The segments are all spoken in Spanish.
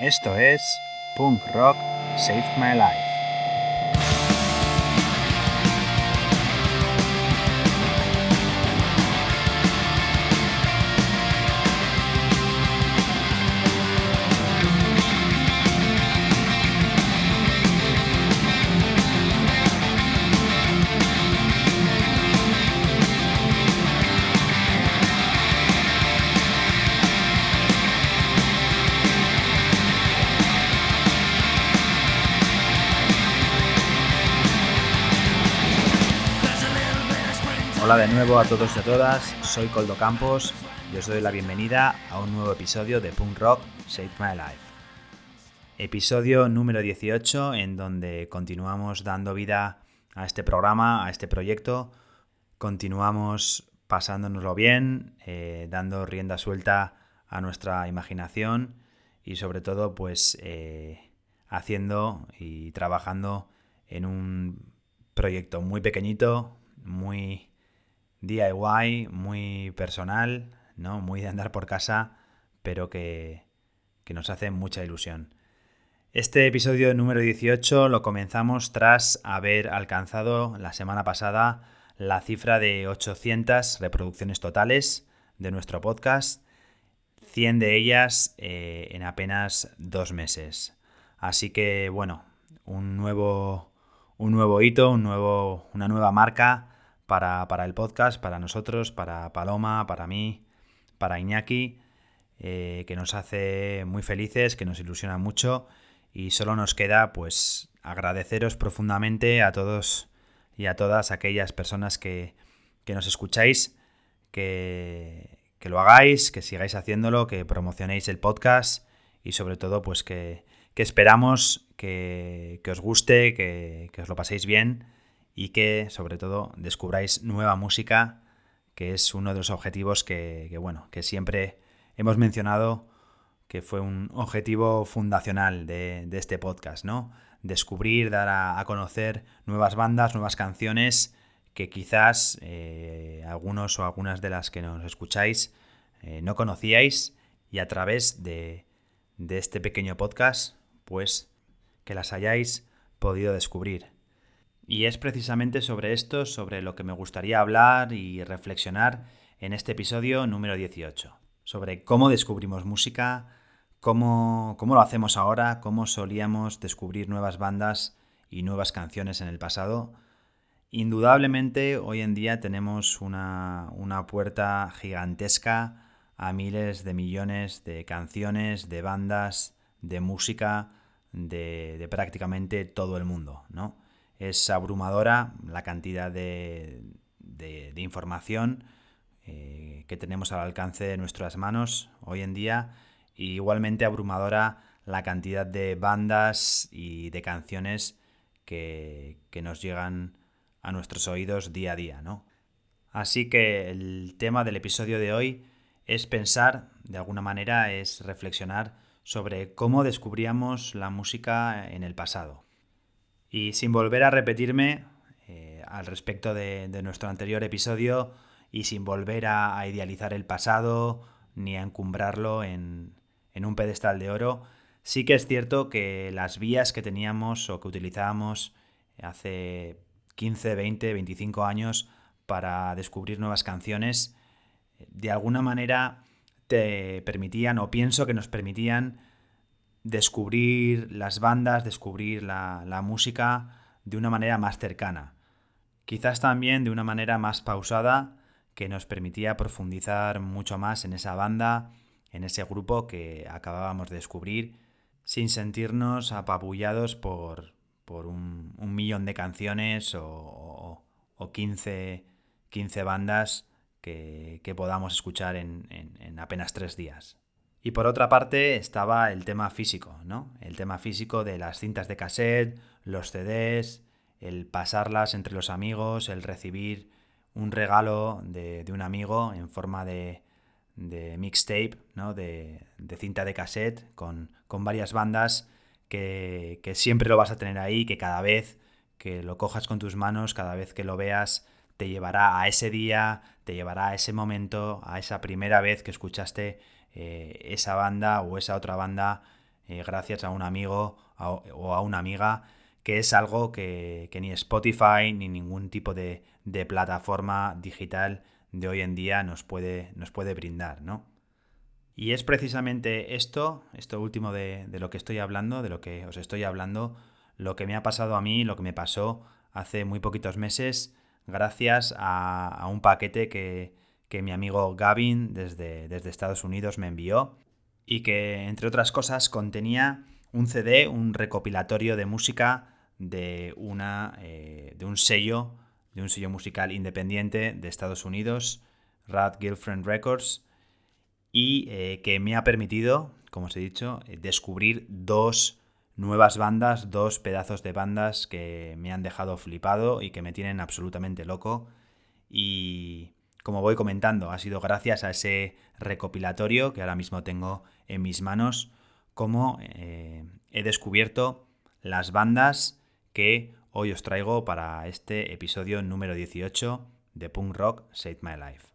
Esto es Punk Rock Saved My Life. Hola de nuevo a todos y a todas, soy Coldo Campos y os doy la bienvenida a un nuevo episodio de Punk Rock Save My Life. Episodio número 18 en donde continuamos dando vida a este programa, a este proyecto, continuamos pasándonoslo bien, eh, dando rienda suelta a nuestra imaginación y sobre todo pues eh, haciendo y trabajando en un proyecto muy pequeñito, muy DIY, muy personal, ¿no? Muy de andar por casa, pero que, que nos hace mucha ilusión. Este episodio número 18 lo comenzamos tras haber alcanzado la semana pasada la cifra de 800 reproducciones totales de nuestro podcast, 100 de ellas eh, en apenas dos meses. Así que bueno, un nuevo, un nuevo hito, un nuevo, una nueva marca para, el podcast, para nosotros, para Paloma, para mí, para Iñaki, eh, que nos hace muy felices, que nos ilusiona mucho. Y solo nos queda pues agradeceros profundamente a todos y a todas aquellas personas que, que nos escucháis, que, que, lo hagáis, que sigáis haciéndolo, que promocionéis el podcast y sobre todo pues que, que esperamos que, os guste, que os lo paséis bien y que sobre todo descubráis nueva música, que es uno de los objetivos que, bueno, que siempre hemos mencionado que fue un objetivo fundacional de, este podcast, ¿no? Descubrir, dar a, conocer nuevas bandas, nuevas canciones que quizás eh, algunos o algunas de las que nos escucháis eh, no conocíais y a través de, de este pequeño podcast, pues que las hayáis podido descubrir. Y es precisamente sobre esto, sobre lo que me gustaría hablar y reflexionar en este episodio número 18. Sobre cómo descubrimos música, cómo, cómo lo hacemos ahora, cómo solíamos descubrir nuevas bandas y nuevas canciones en el pasado. Indudablemente hoy en día tenemos una, una puerta gigantesca a miles de millones de canciones, de bandas, de música, de, de prácticamente todo el mundo, ¿no? Es abrumadora la cantidad de, información eh, que tenemos al alcance de nuestras manos hoy en día. Y igualmente abrumadora la cantidad de bandas y de canciones que, nos llegan a nuestros oídos día a día, ¿no? Así que el tema del episodio de hoy es pensar, de alguna manera, es reflexionar sobre cómo descubríamos la música en el pasado. Y sin volver a repetirme eh, al respecto de, nuestro anterior episodio y sin volver a, idealizar el pasado ni a encumbrarlo en, un pedestal de oro, sí que es cierto que las vías que teníamos o que utilizábamos hace 15, 20, 25 años para descubrir nuevas canciones, de alguna manera te permitían, o pienso que nos permitían, descubrir las bandas, descubrir la, música de una manera más cercana. Quizás también de una manera más pausada que nos permitía profundizar mucho más en esa banda, en ese grupo que acabábamos de descubrir, sin sentirnos apabullados por, por un, millón de canciones o, o 15, 15, bandas que, podamos escuchar en apenas tres días. Y por otra parte estaba el tema físico, ¿no? El tema físico de las cintas de cassette, los CDs, el pasarlas entre los amigos, el recibir un regalo de, un amigo en forma de, mixtape, ¿no? De, cinta de cassette con, varias bandas que, que, siempre lo vas a tener ahí, que cada vez que lo cojas con tus manos, cada vez que lo veas, te llevará a ese día, te llevará a ese momento, a esa primera vez que escuchaste eh, esa banda o esa otra banda eh, gracias a un amigo o a una amiga, que es algo que, ni Spotify ni ningún tipo de, plataforma digital de hoy en día nos puede, nos puede brindar, ¿no? Y es precisamente esto, esto último de, lo que estoy hablando, de lo que os estoy hablando, lo que me ha pasado a mí, lo que me pasó hace muy poquitos meses, gracias a, un paquete que, mi amigo Gavin desde, desde Estados Unidos me envió y que, entre otras cosas, contenía un CD, un recopilatorio de música de, una, eh, de un sello, de un sello musical independiente de Estados Unidos, Rad Girlfriend Records, y eh, que me ha permitido, como os he dicho, eh, descubrir dos nuevas bandas, dos pedazos de bandas que me han dejado flipado y que me tienen absolutamente loco. Y como voy comentando, ha sido gracias a ese recopilatorio que ahora mismo tengo en mis manos, como eh, he descubierto las bandas que hoy os traigo para este episodio número 18 de Punk Rock Save My Life.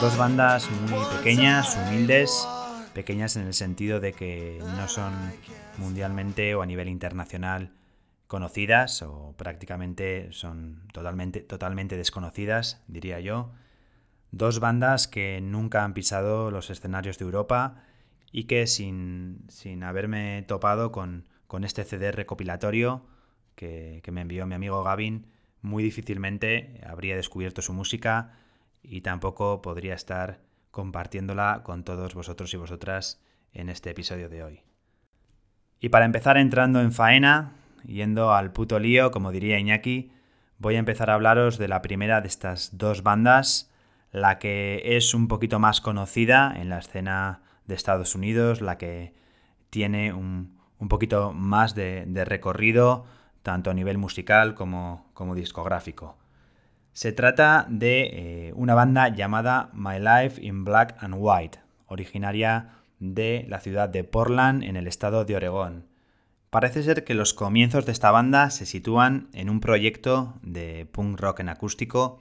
Dos bandas muy pequeñas, humildes, pequeñas en el sentido de que no son mundialmente o a nivel internacional conocidas o prácticamente son totalmente, totalmente desconocidas, diría yo. Dos bandas que nunca han pisado los escenarios de Europa y que sin, haberme topado con, este CD recopilatorio que, me envió mi amigo Gavin, muy difícilmente habría descubierto su música y tampoco podría estar compartiéndola con todos vosotros y vosotras en este episodio de hoy. Y para empezar entrando en faena, yendo al puto lío, como diría Iñaki, voy a empezar a hablaros de la primera de estas dos bandas, la que es un poquito más conocida en la escena de Estados Unidos, la que tiene un, poquito más de, recorrido, tanto a nivel musical como, como discográfico. Se trata de eh, una banda llamada My Life in Black and White, originaria de la ciudad de Portland en el estado de Oregón. Parece ser que los comienzos de esta banda se sitúan en un proyecto de punk rock en acústico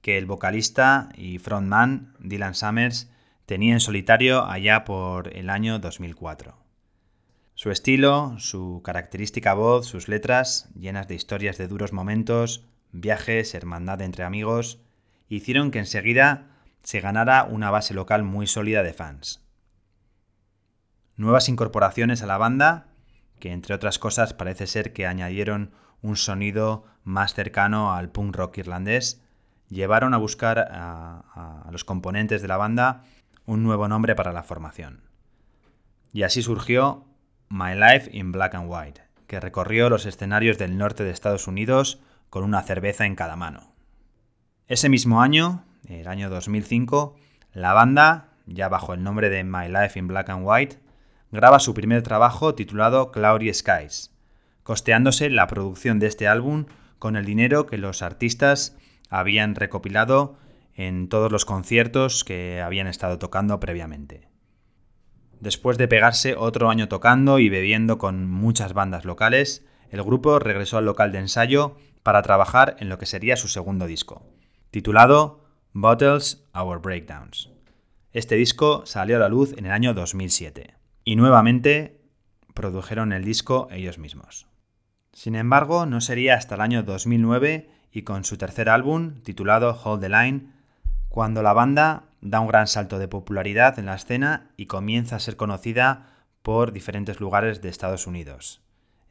que el vocalista y frontman Dylan Summers tenía en solitario allá por el año 2004. Su estilo, su característica voz, sus letras, llenas de historias de duros momentos, viajes, hermandad entre amigos, hicieron que enseguida se ganara una base local muy sólida de fans. Nuevas incorporaciones a la banda, que entre otras cosas parece ser que añadieron un sonido más cercano al punk rock irlandés, llevaron a buscar a, a los componentes de la banda un nuevo nombre para la formación. Y así surgió My Life in Black and White, que recorrió los escenarios del norte de Estados Unidos con una cerveza en cada mano. Ese mismo año, el año 2005, la banda, ya bajo el nombre de My Life in Black and White, graba su primer trabajo titulado Cloudy Skies, costeándose la producción de este álbum con el dinero que los artistas habían recopilado en todos los conciertos que habían estado tocando previamente. Después de pegarse otro año tocando y bebiendo con muchas bandas locales, el grupo regresó al local de ensayo para trabajar en lo que sería su segundo disco, titulado Bottles Our Breakdowns. Este disco salió a la luz en el año 2007 y nuevamente produjeron el disco ellos mismos. Sin embargo, no sería hasta el año 2009 y con su tercer álbum, titulado Hold the Line, cuando la banda da un gran salto de popularidad en la escena y comienza a ser conocida por diferentes lugares de Estados Unidos,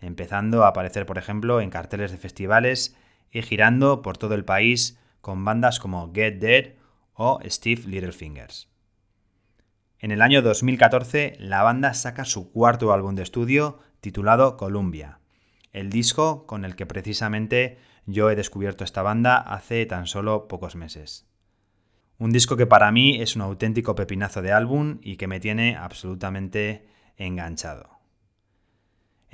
empezando a aparecer, por ejemplo, en carteles de festivales y girando por todo el país con bandas como Get Dead o Steve Littlefingers. En el año 2014, la banda saca su cuarto álbum de estudio titulado Columbia, el disco con el que precisamente yo he descubierto esta banda hace tan solo pocos meses. Un disco que para mí es un auténtico pepinazo de álbum y que me tiene absolutamente enganchado.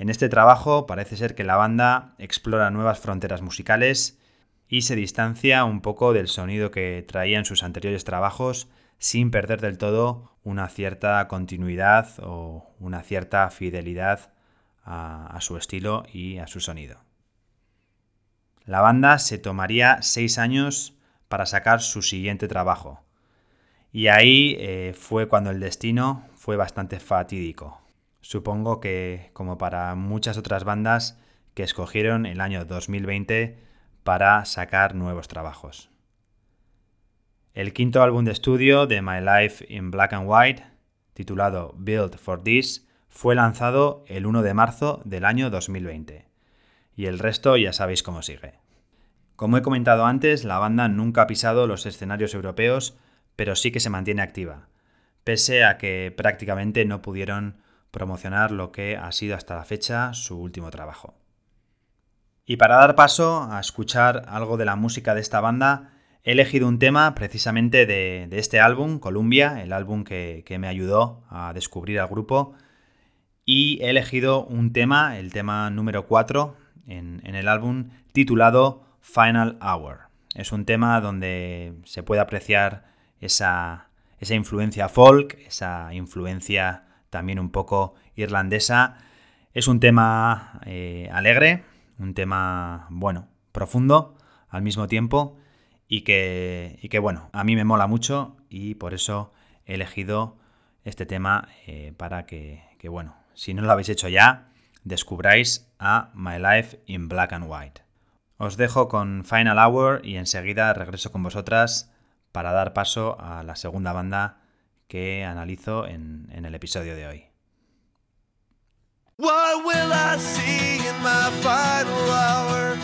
En este trabajo parece ser que la banda explora nuevas fronteras musicales y se distancia un poco del sonido que traía en sus anteriores trabajos sin perder del todo una cierta continuidad o una cierta fidelidad a, su estilo y a su sonido. La banda se tomaría seis años para sacar su siguiente trabajo. Y ahí eh, fue cuando el destino fue bastante fatídico. Supongo que, como para muchas otras bandas que escogieron el año 2020 para sacar nuevos trabajos. El quinto álbum de estudio de My Life in Black and White, titulado Build for This, fue lanzado el 1 de marzo del año 2020. Y el resto ya sabéis cómo sigue. Como he comentado antes, la banda nunca ha pisado los escenarios europeos, pero sí que se mantiene activa, pese a que prácticamente no pudieron promocionar lo que ha sido hasta la fecha su último trabajo. Y para dar paso a escuchar algo de la música de esta banda, he elegido un tema precisamente de, este álbum, Columbia, el álbum que, me ayudó a descubrir al grupo, y he elegido un tema, el tema número 4 en, el álbum, titulado Final Hour. Es un tema donde se puede apreciar esa, esa influencia folk, esa influencia también un poco irlandesa. Es un tema eh, alegre, un tema, bueno, profundo al mismo tiempo y que, y que, bueno, a mí me mola mucho y por eso he elegido este tema eh, para que, que, bueno, si no lo habéis hecho ya, descubráis a My Life in Black and White. Os dejo con Final Hour y enseguida regreso con vosotras para dar paso a la segunda banda que analizo en, en el episodio de hoy. What will I see in my final hour?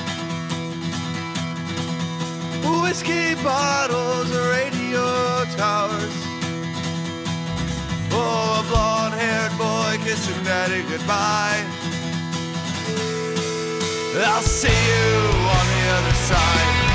Whiskey bottles, radio towers. Oh, a blonde haired boy kissing daddy goodbye. I'll see you on the other side.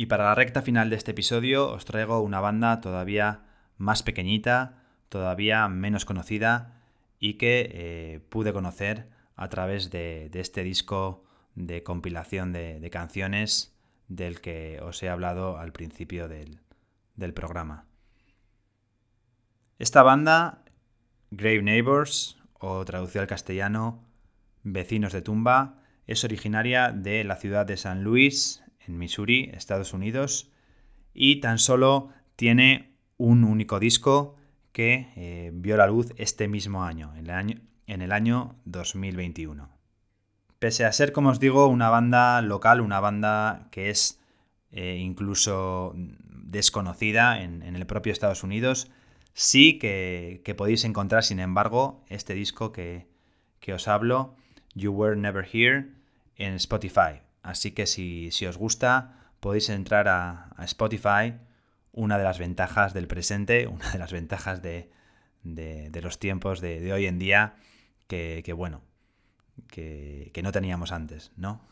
Y para la recta final de este episodio os traigo una banda todavía más pequeñita, todavía menos conocida y que eh, pude conocer a través de, este disco de compilación de, canciones del que os he hablado al principio del, del programa. Esta banda, Grave Neighbors, o traducido al castellano, Vecinos de Tumba, es originaria de la ciudad de San Luis, en Missouri, Estados Unidos, y tan solo tiene un único disco que eh, vio la luz este mismo año, en el año, en el año 2021. Pese a ser, como os digo, una banda local, una banda que es eh, incluso desconocida en, el propio Estados Unidos, sí que, podéis encontrar, sin embargo, este disco que, que os hablo, You Were Never Here, en Spotify. Así que si, os gusta, podéis entrar a, Spotify. Una de las ventajas del presente, una de las ventajas de, los tiempos de, hoy en día, que, bueno, que, no teníamos antes, ¿no?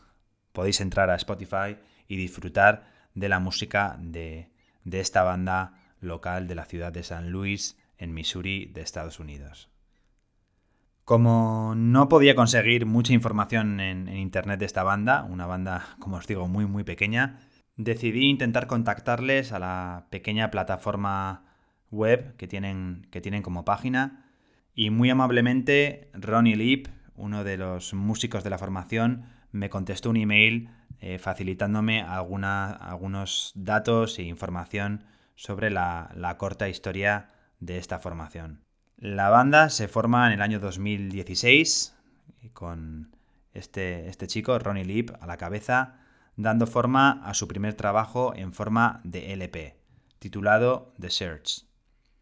Podéis entrar a Spotify y disfrutar de la música de, de esta banda local de la ciudad de San Luis, en Missouri, de Estados Unidos. Como no podía conseguir mucha información en, internet de esta banda, una banda, como os digo, muy muy pequeña, decidí intentar contactarles a la pequeña plataforma web que tienen, que tienen como página y muy amablemente Ronnie Leap, uno de los músicos de la formación, me contestó un email eh, facilitándome algunos datos e información sobre la corta historia de esta formación. La banda se forma en el año 2016 con este, este chico, Ronnie Leap, a la cabeza, dando forma a su primer trabajo en forma de LP, titulado The Search.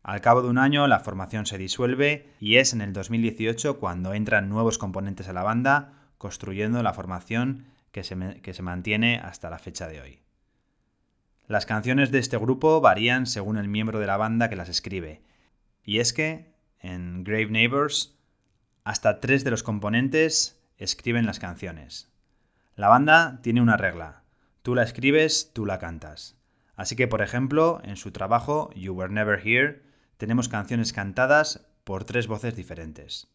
Al cabo de un año la formación se disuelve y es en el 2018 cuando entran nuevos componentes a la banda, construyendo la formación que se, que se mantiene hasta la fecha de hoy. Las canciones de este grupo varían según el miembro de la banda que las escribe, y es que en Grave Neighbors, hasta tres de los componentes escriben las canciones. La banda tiene una regla. Tú la escribes, tú la cantas. Así que, por ejemplo, en su trabajo You Were Never Here, tenemos canciones cantadas por tres voces diferentes.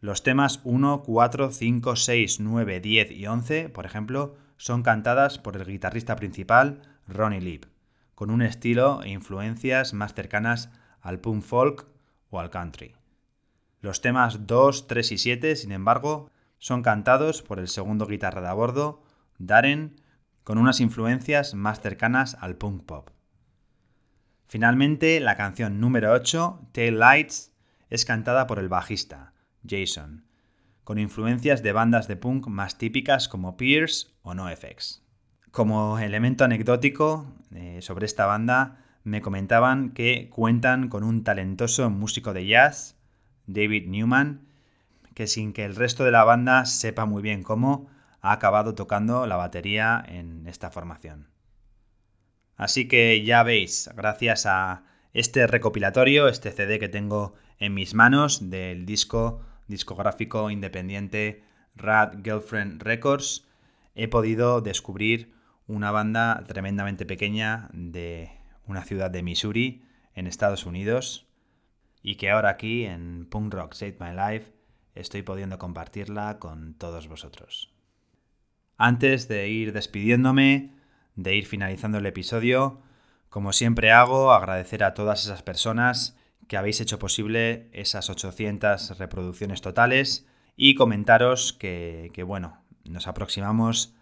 Los temas 1, 4, 5, 6, 9, 10 y 11, por ejemplo, son cantadas por el guitarrista principal, Ronnie Leap, con un estilo e influencias más cercanas al punk folk al country. Los temas 2, 3 y 7, sin embargo, son cantados por el segundo guitarra de a bordo, Darren, con unas influencias más cercanas al punk pop. Finalmente, la canción número 8, Tail Lights, es cantada por el bajista, Jason, con influencias de bandas de punk más típicas como Pierce o NoFX. Como elemento anecdótico eh, sobre esta banda, me comentaban que cuentan con un talentoso músico de jazz, David Newman, que sin que el resto de la banda sepa muy bien cómo, ha acabado tocando la batería en esta formación. Así que ya veis, gracias a este recopilatorio, este CD que tengo en mis manos del disco discográfico independiente Rad Girlfriend Records, he podido descubrir una banda tremendamente pequeña de una ciudad de Missouri, en Estados Unidos, y que ahora aquí en Punk Rock Save My Life estoy pudiendo compartirla con todos vosotros. Antes de ir despidiéndome, de ir finalizando el episodio, como siempre hago, agradecer a todas esas personas que habéis hecho posible esas 800 reproducciones totales y comentaros que, que bueno, nos aproximamos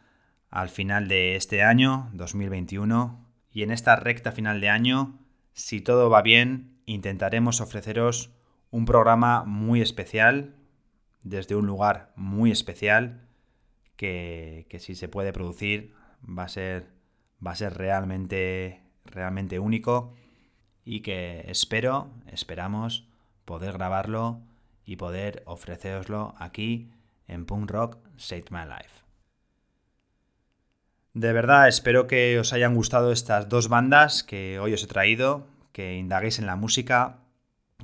al final de este año, 2021, y en esta recta final de año, si todo va bien, intentaremos ofreceros un programa muy especial, desde un lugar muy especial, que, si se puede producir va a ser, va a ser realmente, realmente único y que espero, esperamos poder grabarlo y poder ofreceroslo aquí en Punk Rock Save My Life. De verdad, espero que os hayan gustado estas dos bandas que hoy os he traído, que indaguéis en la música,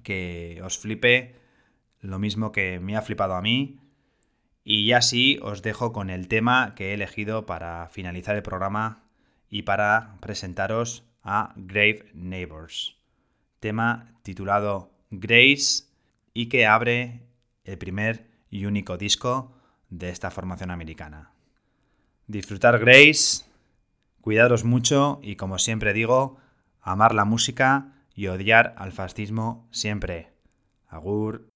que os flipe lo mismo que me ha flipado a mí. Y ya sí os dejo con el tema que he elegido para finalizar el programa y para presentaros a Grave Neighbors, tema titulado Grace y que abre el primer y único disco de esta formación americana. Disfrutar Grace, cuidaros mucho y como siempre digo, amar la música y odiar al fascismo siempre. Agur.